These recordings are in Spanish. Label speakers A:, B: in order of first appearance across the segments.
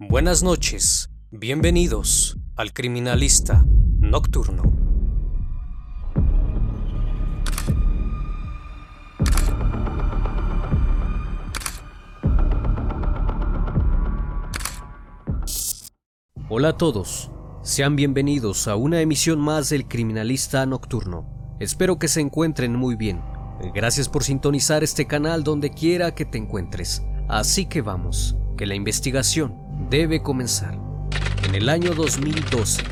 A: Buenas noches, bienvenidos al Criminalista Nocturno. Hola a todos, sean bienvenidos a una emisión más del Criminalista Nocturno. Espero que se encuentren muy bien. Gracias por sintonizar este canal donde quiera que te encuentres. Así que vamos, que la investigación debe comenzar. En el año 2012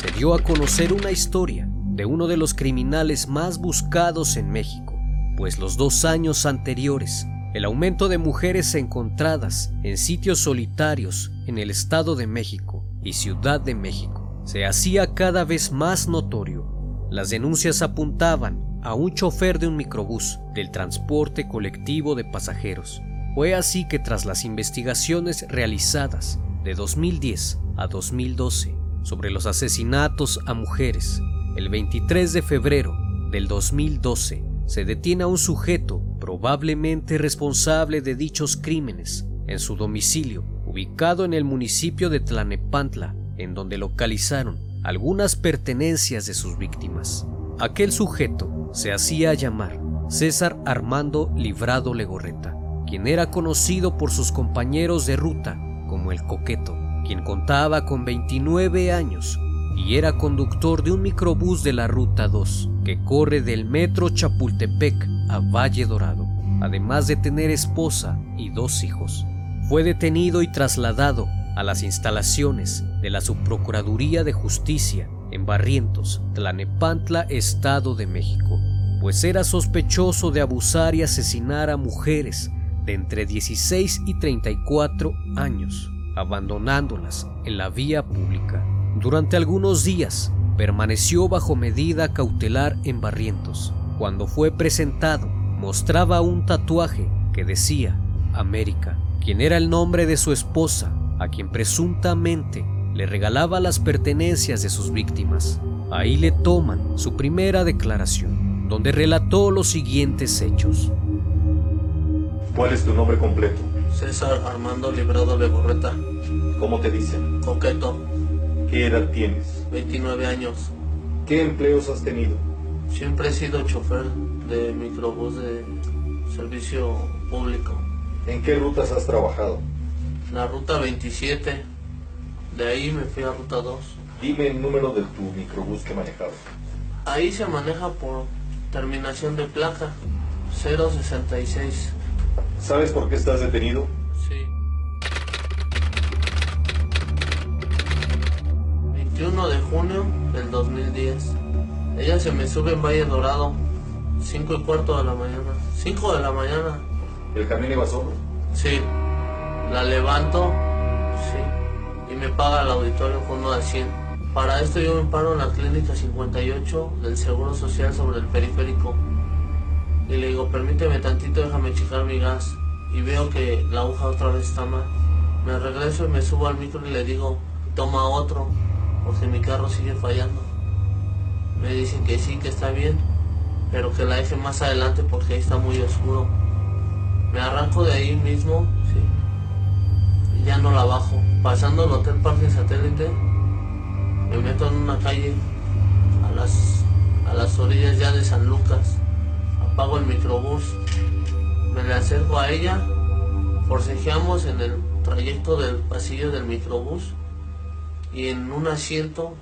A: se dio a conocer una historia de uno de los criminales más buscados en México, pues los dos años anteriores, el aumento de mujeres encontradas en sitios solitarios en el Estado de México y Ciudad de México se hacía cada vez más notorio. Las denuncias apuntaban a un chofer de un microbús del transporte colectivo de pasajeros. Fue así que tras las investigaciones realizadas de 2010 a 2012 sobre los asesinatos a mujeres, el 23 de febrero del 2012 se detiene a un sujeto probablemente responsable de dichos crímenes en su domicilio, ubicado en el municipio de Tlanepantla, en donde localizaron algunas pertenencias de sus víctimas. Aquel sujeto se hacía llamar César Armando Librado Legorreta, quien era conocido por sus compañeros de ruta como el coqueto, quien contaba con 29 años y era conductor de un microbús de la Ruta 2 que corre del metro Chapultepec a Valle Dorado, además de tener esposa y dos hijos. Fue detenido y trasladado a las instalaciones de la Subprocuraduría de Justicia en Barrientos, Tlanepantla, Estado de México, pues era sospechoso de abusar y asesinar a mujeres de entre 16 y 34 años, abandonándolas en la vía pública. Durante algunos días permaneció bajo medida cautelar en Barrientos. Cuando fue presentado, mostraba un tatuaje que decía América, quien era el nombre de su esposa, a quien presuntamente le regalaba las pertenencias de sus víctimas. Ahí le toman su primera declaración, donde relató los siguientes hechos.
B: ¿Cuál es tu nombre completo?
C: César Armando Librado Legorreta,
B: ¿Cómo te dicen?
C: coqueto,
B: ¿Qué edad tienes?
C: 29 años.
B: ¿Qué empleos has tenido?
C: Siempre he sido chofer de microbús de servicio público.
B: ¿En qué rutas has trabajado?
C: La ruta 27, de ahí me fui a ruta 2.
B: Dime el número de tu microbús que manejabas.
C: Ahí se maneja por terminación de placa 066.
B: ¿Sabes por qué estás detenido?
C: Sí. 21 de junio del 2010. Ella se me sube en Valle Dorado. 5 y cuarto de la mañana. 5 de la mañana.
B: ¿El camión iba solo?
C: Sí. La levanto. Sí. Y me paga el auditorio con uno de 100. Para esto yo me paro en la clínica 58 del Seguro Social sobre el periférico. Y le digo, permíteme tantito, déjame checar mi gas. Y veo que la aguja otra vez está mal. Me regreso y me subo al micro y le digo, toma otro, porque mi carro sigue fallando. Me dicen que sí, que está bien, pero que la deje más adelante porque ahí está muy oscuro. Me arranco de ahí mismo, sí. Y ya no la bajo. Pasando el Hotel Parque Satélite, me meto en una calle a las, a las orillas ya de San Lucas. Apago el microbús, me le acerco a ella, forcejeamos en el trayecto del pasillo del microbús y en un asiento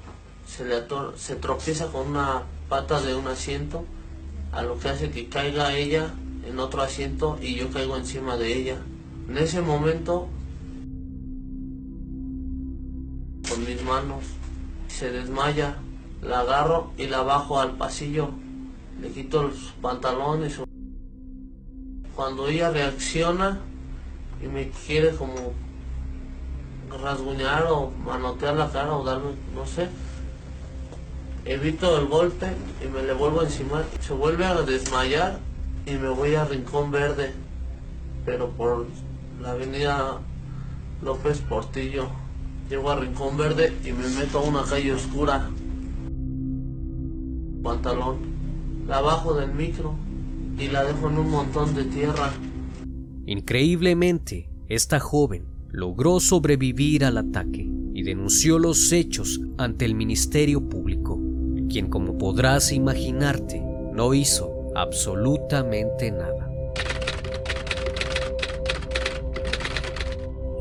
C: se, le se tropieza con una pata de un asiento, a lo que hace que caiga ella en otro asiento y yo caigo encima de ella. En ese momento, con mis manos, se desmaya, la agarro y la bajo al pasillo, le quito y su... Cuando ella reacciona y me quiere como rasguñar o manotear la cara o darme, no sé. Evito el golpe y me le vuelvo encima. Se vuelve a desmayar y me voy a Rincón Verde, pero por la avenida López Portillo. Llego a Rincón Verde y me meto a una calle oscura. Pantalón. La bajo del micro y la dejo en un montón de tierra.
A: Increíblemente, esta joven logró sobrevivir al ataque y denunció los hechos ante el Ministerio Público, quien como podrás imaginarte no hizo absolutamente nada.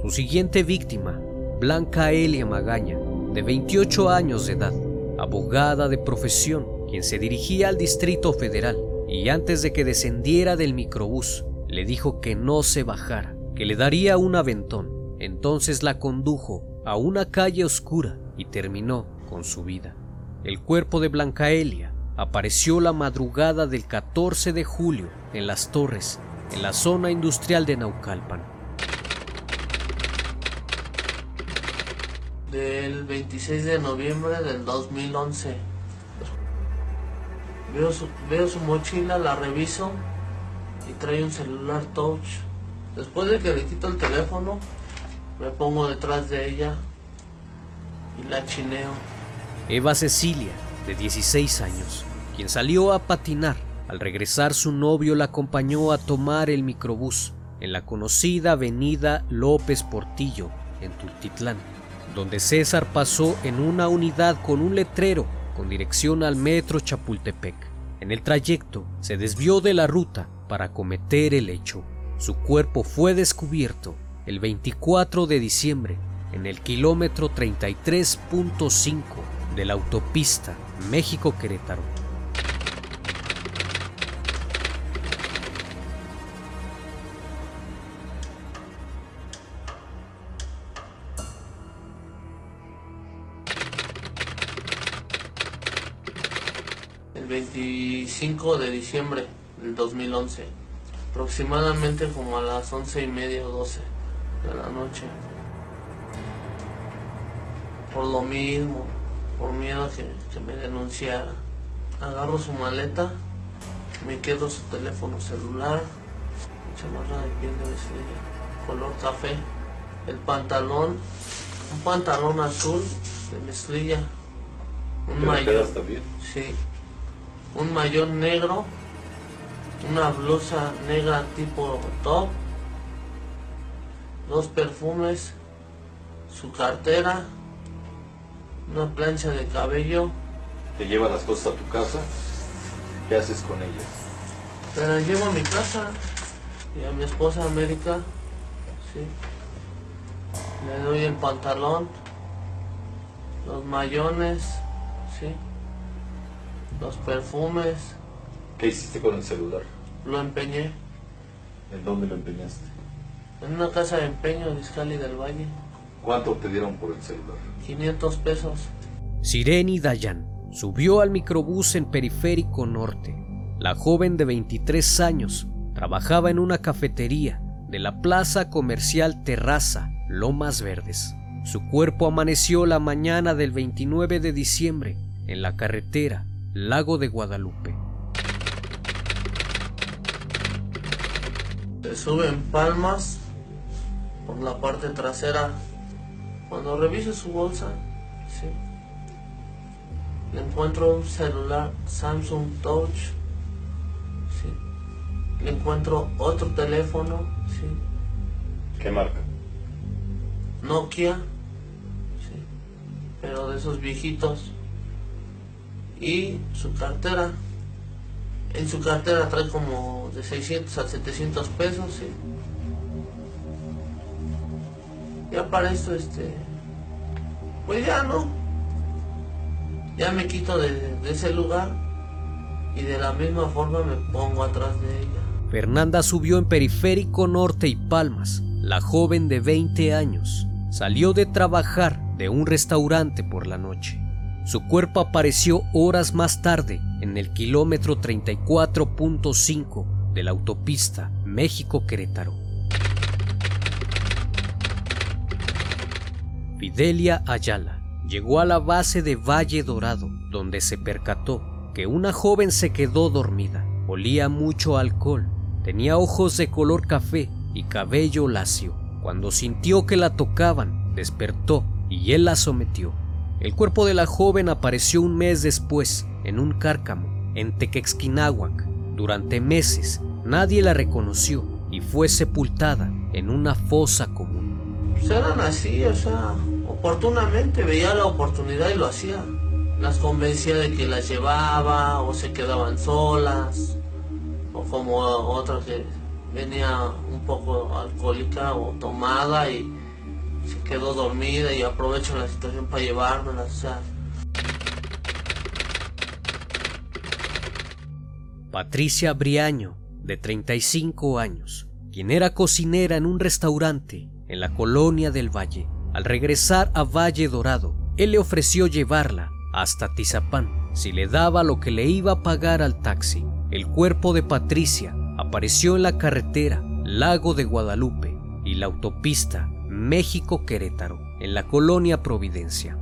A: Su siguiente víctima, Blanca Elia Magaña, de 28 años de edad, abogada de profesión, quien se dirigía al Distrito Federal y antes de que descendiera del microbús, le dijo que no se bajara, que le daría un aventón. Entonces la condujo a una calle oscura y terminó con su vida. El cuerpo de Blanca Elia apareció la madrugada del 14 de julio en Las Torres, en la zona industrial de Naucalpan.
C: Del 26 de noviembre del 2011. Veo su, veo su mochila, la reviso y trae un celular touch. Después de que le quito el teléfono, me pongo detrás de ella y la chineo.
A: Eva Cecilia, de 16 años, quien salió a patinar. Al regresar su novio la acompañó a tomar el microbús en la conocida avenida López Portillo, en Tultitlán, donde César pasó en una unidad con un letrero con dirección al metro Chapultepec. En el trayecto se desvió de la ruta para cometer el hecho. Su cuerpo fue descubierto el 24 de diciembre en el kilómetro 33.5 de la autopista México-Querétaro.
C: 25 de diciembre del 2011, aproximadamente como a las 11 y media o 12 de la noche. Por lo mismo, por miedo a que, que me denunciara. Agarro su maleta, me quedo su teléfono celular, chamarra de piel de mezclilla, color café, el pantalón, un pantalón azul de mezclilla, un
B: ¿Te lo
C: mayor, sí, un mayor negro, una blusa negra tipo top, dos perfumes, su cartera, una plancha de cabello,
B: Te lleva las cosas a tu casa. ¿Qué haces con ellas?
C: me las llevo a mi casa y a mi esposa América, sí. Le doy el pantalón, los mayones, sí. Los perfumes,
B: ¿Qué hiciste con el celular?
C: lo empeñé
B: ¿En dónde lo empeñaste?
C: en una casa de empeño de Iscali del Valle,
B: ¿Cuánto te dieron por el celular?
C: 500 pesos.
A: Sireni Dayan subió al microbús en Periférico Norte. La joven de 23 años trabajaba en una cafetería de la plaza comercial Terraza, Lomas Verdes. Su cuerpo amaneció la mañana del 29 de diciembre en la carretera Lago de Guadalupe.
C: Se sube en palmas por la parte trasera. Cuando reviso su bolsa, sí, le encuentro un celular Samsung Touch. Sí. Le encuentro otro teléfono, sí,
B: ¿Qué marca?
C: Nokia, sí, pero de esos viejitos. Y su cartera. En su cartera trae como de 600 a 700 pesos, sí. Ya para esto, este. Pues ya no. Ya me quito de, de ese lugar y de la misma forma me pongo atrás de ella.
A: Fernanda subió en Periférico Norte y Palmas. La joven de 20 años salió de trabajar de un restaurante por la noche. Su cuerpo apareció horas más tarde en el kilómetro 34.5 de la autopista México-Querétaro. Fidelia Ayala llegó a la base de Valle Dorado, donde se percató que una joven se quedó dormida. Olía mucho alcohol, tenía ojos de color café y cabello lacio. Cuando sintió que la tocaban, despertó y él la sometió. El cuerpo de la joven apareció un mes después en un cárcamo en Tequexquinahuac. Durante meses nadie la reconoció y fue sepultada en una fosa común.
C: Pues eran así, o sea, oportunamente veía la oportunidad y lo hacía. Las convencía de que las llevaba o se quedaban solas o como otra que venía un poco alcohólica o tomada y se quedó dormida y aprovecho la situación para llevármelas, o sea,
A: Patricia Briaño, de 35 años, quien era cocinera en un restaurante en la colonia del Valle. Al regresar a Valle Dorado, él le ofreció llevarla hasta Tizapán si le daba lo que le iba a pagar al taxi. El cuerpo de Patricia apareció en la carretera Lago de Guadalupe y la autopista México-Querétaro, en la colonia Providencia.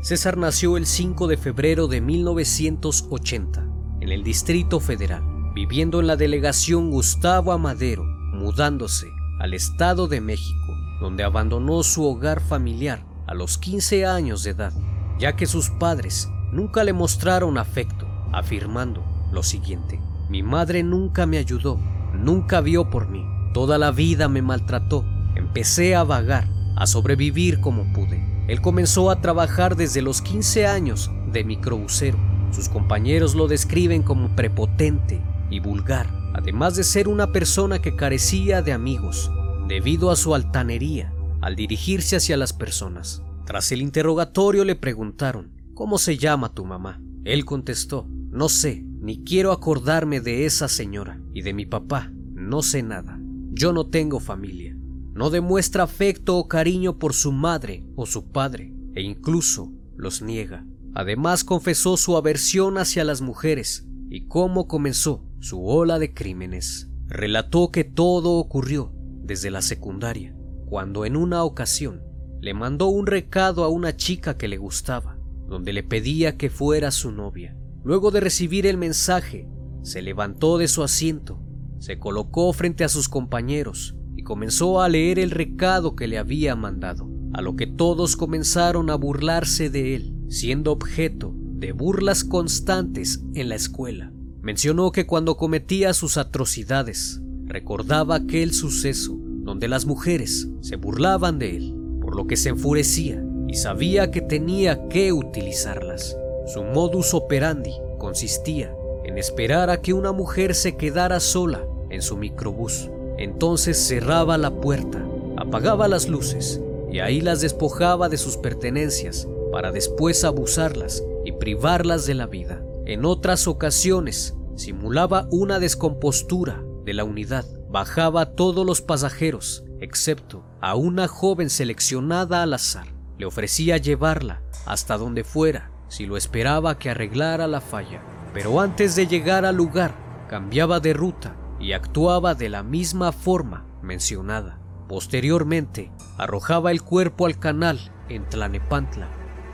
A: César nació el 5 de febrero de 1980 en el Distrito Federal, viviendo en la delegación Gustavo Amadero, mudándose al Estado de México, donde abandonó su hogar familiar a los 15 años de edad, ya que sus padres nunca le mostraron afecto, afirmando lo siguiente, mi madre nunca me ayudó, nunca vio por mí, toda la vida me maltrató, empecé a vagar, a sobrevivir como pude. Él comenzó a trabajar desde los 15 años de microbusero. Sus compañeros lo describen como prepotente y vulgar, además de ser una persona que carecía de amigos, debido a su altanería al dirigirse hacia las personas. Tras el interrogatorio le preguntaron, ¿cómo se llama tu mamá? Él contestó, no sé, ni quiero acordarme de esa señora y de mi papá, no sé nada. Yo no tengo familia no demuestra afecto o cariño por su madre o su padre, e incluso los niega. Además confesó su aversión hacia las mujeres y cómo comenzó su ola de crímenes. Relató que todo ocurrió desde la secundaria, cuando en una ocasión le mandó un recado a una chica que le gustaba, donde le pedía que fuera su novia. Luego de recibir el mensaje, se levantó de su asiento, se colocó frente a sus compañeros y comenzó a leer el recado que le había mandado, a lo que todos comenzaron a burlarse de él, siendo objeto de burlas constantes en la escuela. Mencionó que cuando cometía sus atrocidades, recordaba aquel suceso donde las mujeres se burlaban de él, por lo que se enfurecía y sabía que tenía que utilizarlas. Su modus operandi consistía en esperar a que una mujer se quedara sola en su microbús entonces cerraba la puerta, apagaba las luces y ahí las despojaba de sus pertenencias para después abusarlas y privarlas de la vida. En otras ocasiones simulaba una descompostura de la unidad, bajaba a todos los pasajeros, excepto a una joven seleccionada al azar. Le ofrecía llevarla hasta donde fuera si lo esperaba que arreglara la falla. Pero antes de llegar al lugar, cambiaba de ruta y actuaba de la misma forma mencionada. Posteriormente, arrojaba el cuerpo al canal en Tlanepantla,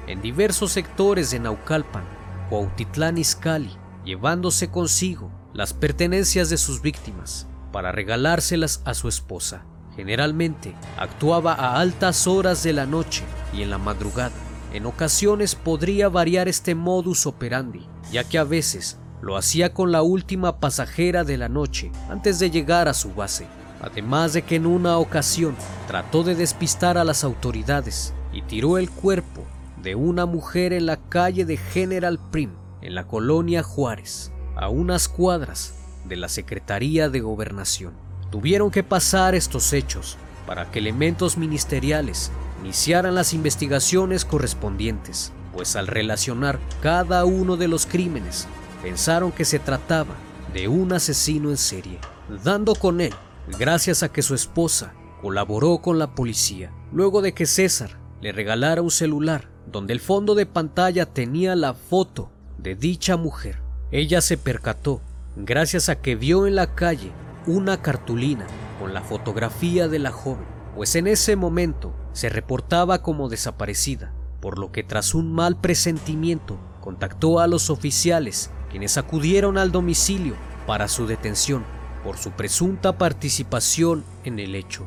A: en diversos sectores de Naucalpan, Cuautitlán Izcalli, llevándose consigo las pertenencias de sus víctimas para regalárselas a su esposa. Generalmente actuaba a altas horas de la noche y en la madrugada. En ocasiones podría variar este modus operandi, ya que a veces lo hacía con la última pasajera de la noche antes de llegar a su base. Además de que en una ocasión trató de despistar a las autoridades y tiró el cuerpo de una mujer en la calle de General Prim, en la colonia Juárez, a unas cuadras de la Secretaría de Gobernación. Tuvieron que pasar estos hechos para que elementos ministeriales iniciaran las investigaciones correspondientes, pues al relacionar cada uno de los crímenes pensaron que se trataba de un asesino en serie, dando con él gracias a que su esposa colaboró con la policía, luego de que César le regalara un celular donde el fondo de pantalla tenía la foto de dicha mujer. Ella se percató gracias a que vio en la calle una cartulina con la fotografía de la joven, pues en ese momento se reportaba como desaparecida, por lo que tras un mal presentimiento contactó a los oficiales quienes acudieron al domicilio para su detención por su presunta participación en el hecho.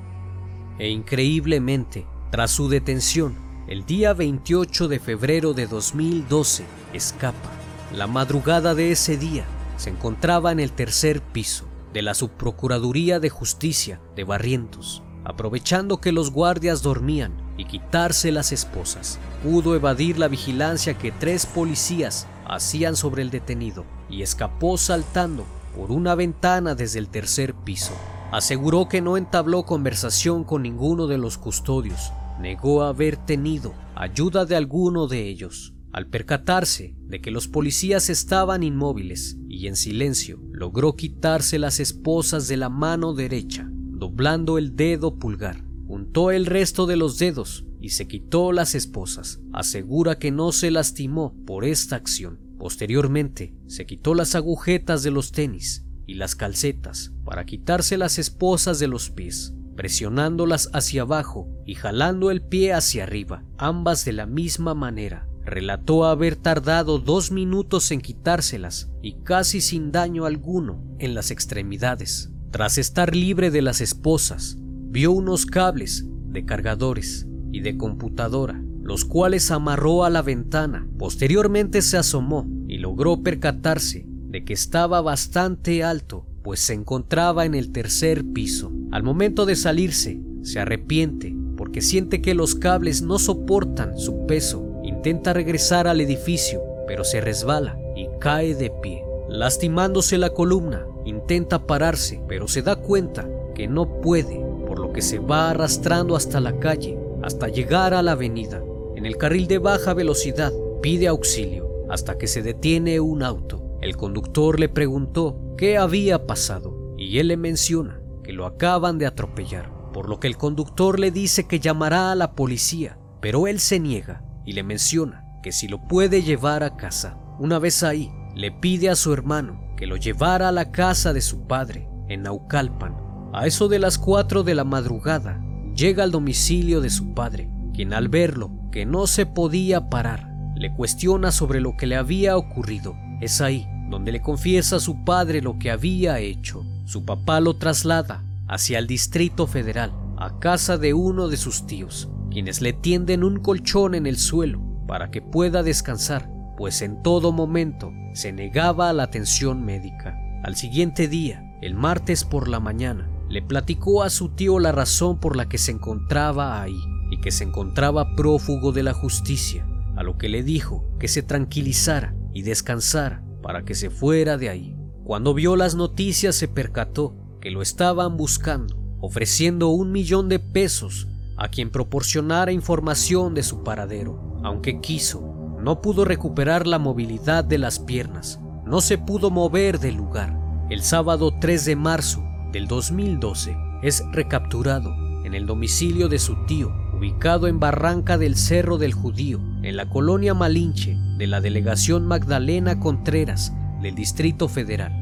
A: E increíblemente, tras su detención, el día 28 de febrero de 2012, escapa. La madrugada de ese día se encontraba en el tercer piso, de la Subprocuraduría de Justicia de Barrientos, aprovechando que los guardias dormían y quitarse las esposas. Pudo evadir la vigilancia que tres policías hacían sobre el detenido y escapó saltando por una ventana desde el tercer piso. Aseguró que no entabló conversación con ninguno de los custodios. Negó haber tenido ayuda de alguno de ellos. Al percatarse de que los policías estaban inmóviles y en silencio, logró quitarse las esposas de la mano derecha, doblando el dedo pulgar. Juntó el resto de los dedos y se quitó las esposas. Asegura que no se lastimó por esta acción. Posteriormente, se quitó las agujetas de los tenis y las calcetas para quitarse las esposas de los pies, presionándolas hacia abajo y jalando el pie hacia arriba, ambas de la misma manera. Relató haber tardado dos minutos en quitárselas y casi sin daño alguno en las extremidades. Tras estar libre de las esposas, vio unos cables de cargadores y de computadora, los cuales amarró a la ventana. Posteriormente se asomó y logró percatarse de que estaba bastante alto, pues se encontraba en el tercer piso. Al momento de salirse, se arrepiente porque siente que los cables no soportan su peso. Intenta regresar al edificio, pero se resbala y cae de pie. Lastimándose la columna, intenta pararse, pero se da cuenta que no puede, por lo que se va arrastrando hasta la calle, hasta llegar a la avenida. En el carril de baja velocidad pide auxilio, hasta que se detiene un auto. El conductor le preguntó qué había pasado y él le menciona que lo acaban de atropellar, por lo que el conductor le dice que llamará a la policía, pero él se niega y le menciona que si lo puede llevar a casa. Una vez ahí, le pide a su hermano que lo llevara a la casa de su padre, en Naucalpan. A eso de las 4 de la madrugada, llega al domicilio de su padre, quien al verlo, que no se podía parar, le cuestiona sobre lo que le había ocurrido. Es ahí donde le confiesa a su padre lo que había hecho. Su papá lo traslada hacia el Distrito Federal, a casa de uno de sus tíos, quienes le tienden un colchón en el suelo para que pueda descansar, pues en todo momento se negaba a la atención médica. Al siguiente día, el martes por la mañana, le platicó a su tío la razón por la que se encontraba ahí y que se encontraba prófugo de la justicia, a lo que le dijo que se tranquilizara y descansara para que se fuera de ahí. Cuando vio las noticias se percató que lo estaban buscando, ofreciendo un millón de pesos a quien proporcionara información de su paradero. Aunque quiso, no pudo recuperar la movilidad de las piernas, no se pudo mover del lugar. El sábado 3 de marzo del 2012 es recapturado en el domicilio de su tío, ubicado en Barranca del Cerro del Judío, en la colonia Malinche de la delegación Magdalena Contreras del Distrito Federal.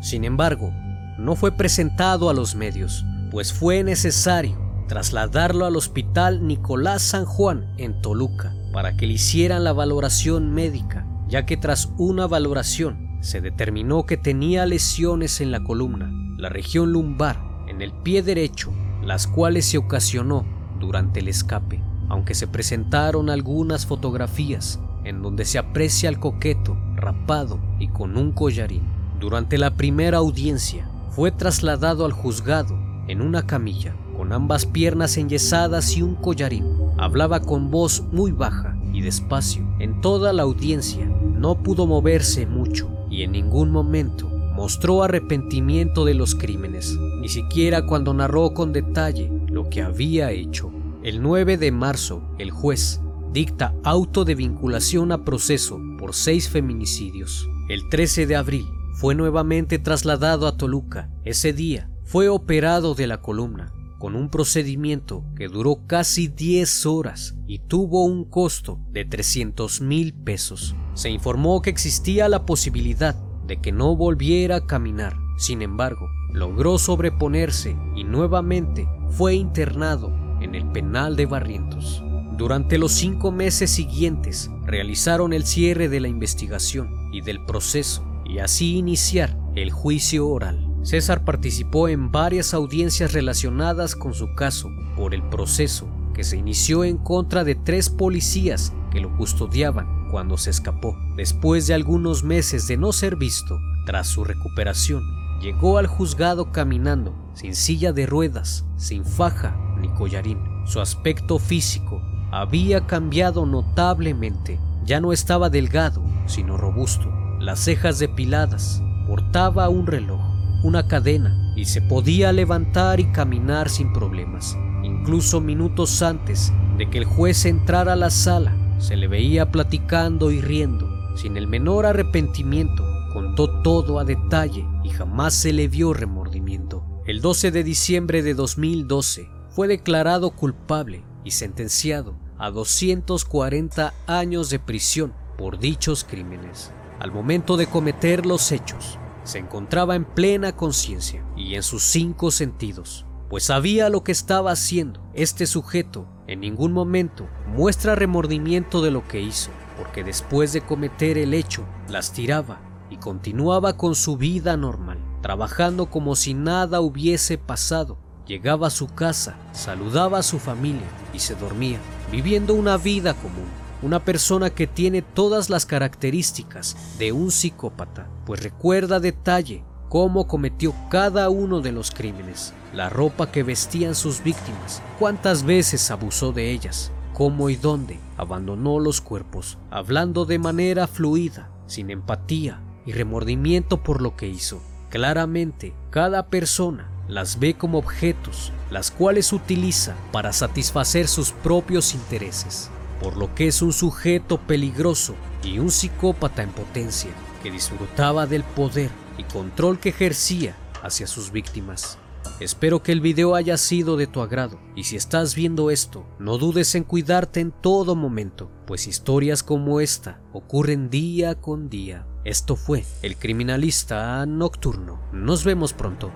A: Sin embargo, no fue presentado a los medios, pues fue necesario trasladarlo al Hospital Nicolás San Juan en Toluca para que le hicieran la valoración médica, ya que tras una valoración se determinó que tenía lesiones en la columna, la región lumbar, en el pie derecho, las cuales se ocasionó durante el escape, aunque se presentaron algunas fotografías en donde se aprecia al coqueto rapado y con un collarín. Durante la primera audiencia fue trasladado al juzgado en una camilla con ambas piernas enyesadas y un collarín. Hablaba con voz muy baja y despacio. En toda la audiencia no pudo moverse mucho y en ningún momento mostró arrepentimiento de los crímenes, ni siquiera cuando narró con detalle lo que había hecho. El 9 de marzo, el juez dicta auto de vinculación a proceso por seis feminicidios. El 13 de abril fue nuevamente trasladado a Toluca. Ese día fue operado de la columna con un procedimiento que duró casi 10 horas y tuvo un costo de 300 mil pesos. Se informó que existía la posibilidad de que no volviera a caminar. Sin embargo, logró sobreponerse y nuevamente fue internado en el penal de Barrientos. Durante los cinco meses siguientes realizaron el cierre de la investigación y del proceso y así iniciar el juicio oral. César participó en varias audiencias relacionadas con su caso por el proceso que se inició en contra de tres policías que lo custodiaban cuando se escapó. Después de algunos meses de no ser visto, tras su recuperación, llegó al juzgado caminando, sin silla de ruedas, sin faja ni collarín. Su aspecto físico había cambiado notablemente. Ya no estaba delgado, sino robusto. Las cejas depiladas. Portaba un reloj, una cadena y se podía levantar y caminar sin problemas. Incluso minutos antes de que el juez entrara a la sala, se le veía platicando y riendo, sin el menor arrepentimiento. Contó todo a detalle y jamás se le vio remordimiento. El 12 de diciembre de 2012 fue declarado culpable y sentenciado a 240 años de prisión por dichos crímenes. Al momento de cometer los hechos, se encontraba en plena conciencia y en sus cinco sentidos, pues sabía lo que estaba haciendo. Este sujeto en ningún momento muestra remordimiento de lo que hizo, porque después de cometer el hecho, las tiraba y continuaba con su vida normal, trabajando como si nada hubiese pasado. Llegaba a su casa, saludaba a su familia y se dormía, viviendo una vida común una persona que tiene todas las características de un psicópata, pues recuerda detalle cómo cometió cada uno de los crímenes, la ropa que vestían sus víctimas, cuántas veces abusó de ellas, cómo y dónde abandonó los cuerpos, hablando de manera fluida, sin empatía y remordimiento por lo que hizo. Claramente, cada persona las ve como objetos, las cuales utiliza para satisfacer sus propios intereses por lo que es un sujeto peligroso y un psicópata en potencia que disfrutaba del poder y control que ejercía hacia sus víctimas. Espero que el video haya sido de tu agrado y si estás viendo esto, no dudes en cuidarte en todo momento, pues historias como esta ocurren día con día. Esto fue El Criminalista Nocturno. Nos vemos pronto.